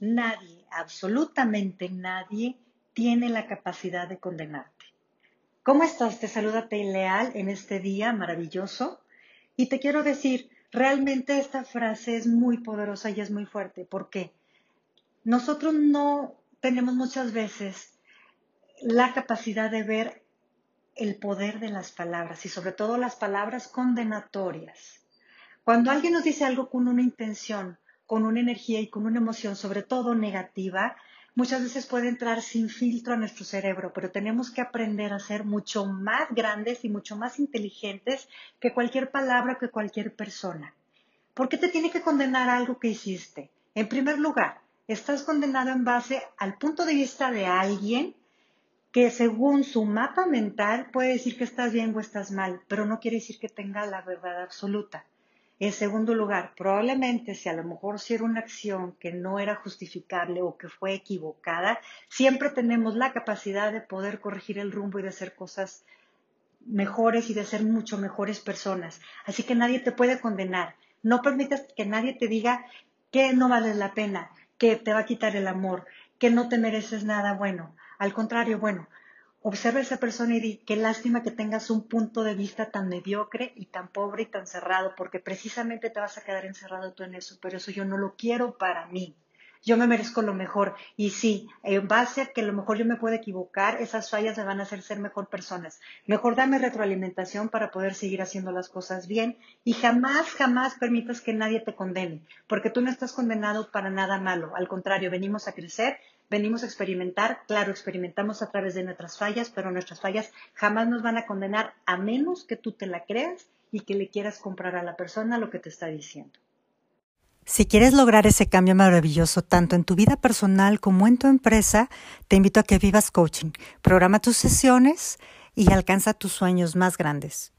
Nadie, absolutamente nadie, tiene la capacidad de condenarte. ¿Cómo estás? Te saluda Leal en este día maravilloso. Y te quiero decir, realmente esta frase es muy poderosa y es muy fuerte. ¿Por qué? Nosotros no tenemos muchas veces la capacidad de ver el poder de las palabras y sobre todo las palabras condenatorias. Cuando alguien nos dice algo con una intención, con una energía y con una emoción, sobre todo negativa, muchas veces puede entrar sin filtro a nuestro cerebro, pero tenemos que aprender a ser mucho más grandes y mucho más inteligentes que cualquier palabra, que cualquier persona. ¿Por qué te tiene que condenar algo que hiciste? En primer lugar, estás condenado en base al punto de vista de alguien que según su mapa mental puede decir que estás bien o estás mal, pero no quiere decir que tenga la verdad absoluta. En segundo lugar, probablemente si a lo mejor si era una acción que no era justificable o que fue equivocada, siempre tenemos la capacidad de poder corregir el rumbo y de hacer cosas mejores y de ser mucho mejores personas. Así que nadie te puede condenar. No permitas que nadie te diga que no vales la pena, que te va a quitar el amor, que no te mereces nada bueno. Al contrario, bueno, observa a esa persona y di, qué lástima que tengas un punto de vista tan mediocre y tan pobre y tan cerrado, porque precisamente te vas a quedar encerrado tú en eso, pero eso yo no lo quiero para mí. Yo me merezco lo mejor. Y sí, en base a que a lo mejor yo me puedo equivocar, esas fallas me van a hacer ser mejor personas. Mejor dame retroalimentación para poder seguir haciendo las cosas bien y jamás, jamás permitas que nadie te condene, porque tú no estás condenado para nada malo. Al contrario, venimos a crecer venimos a experimentar, claro, experimentamos a través de nuestras fallas, pero nuestras fallas jamás nos van a condenar a menos que tú te la creas y que le quieras comprar a la persona lo que te está diciendo. Si quieres lograr ese cambio maravilloso tanto en tu vida personal como en tu empresa, te invito a que vivas coaching. Programa tus sesiones y alcanza tus sueños más grandes.